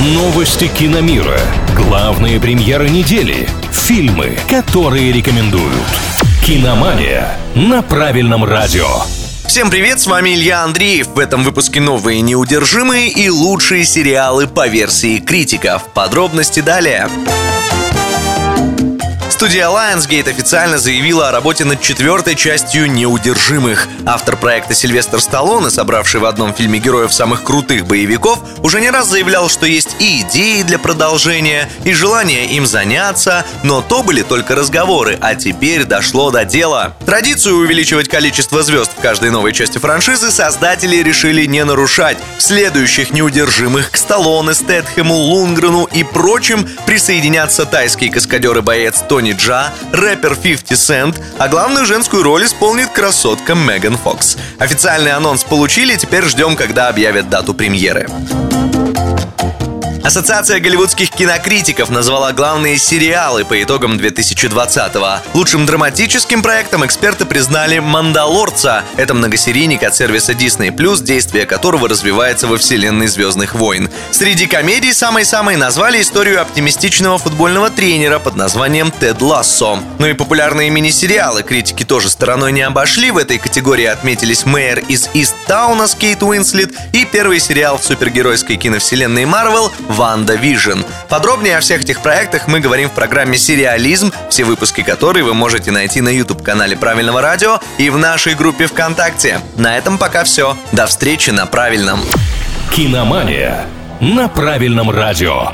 Новости киномира. Главные премьеры недели. Фильмы, которые рекомендуют. Киномания на правильном радио. Всем привет, с вами Илья Андреев. В этом выпуске новые неудержимые и лучшие сериалы по версии критиков. Подробности далее. Студия Lionsgate официально заявила о работе над четвертой частью «Неудержимых». Автор проекта Сильвестр Сталлоне, собравший в одном фильме героев самых крутых боевиков, уже не раз заявлял, что есть и идеи для продолжения, и желание им заняться, но то были только разговоры, а теперь дошло до дела. Традицию увеличивать количество звезд в каждой новой части франшизы создатели решили не нарушать. В следующих «Неудержимых» к Сталлоне, Стэтхэму, Лунгрену и прочим присоединятся тайский каскадер и боец Тони Тони Джа, рэпер 50 Cent, а главную женскую роль исполнит красотка Меган Фокс. Официальный анонс получили, теперь ждем, когда объявят дату премьеры. Ассоциация голливудских кинокритиков назвала главные сериалы по итогам 2020-го. Лучшим драматическим проектом эксперты признали «Мандалорца». Это многосерийник от сервиса Disney+, действие которого развивается во вселенной «Звездных войн». Среди комедий самой-самой назвали историю оптимистичного футбольного тренера под названием Тед Лассо. Ну и популярные мини-сериалы критики тоже стороной не обошли. В этой категории отметились «Мэйр из Истауна» с Кейт Уинслет и первый сериал в супергеройской киновселенной Марвел Ванда Vision. Подробнее о всех этих проектах мы говорим в программе «Сериализм», все выпуски которой вы можете найти на YouTube-канале Правильного радио и в нашей группе ВКонтакте. На этом пока все. До встречи на Правильном. Киномания на Правильном радио.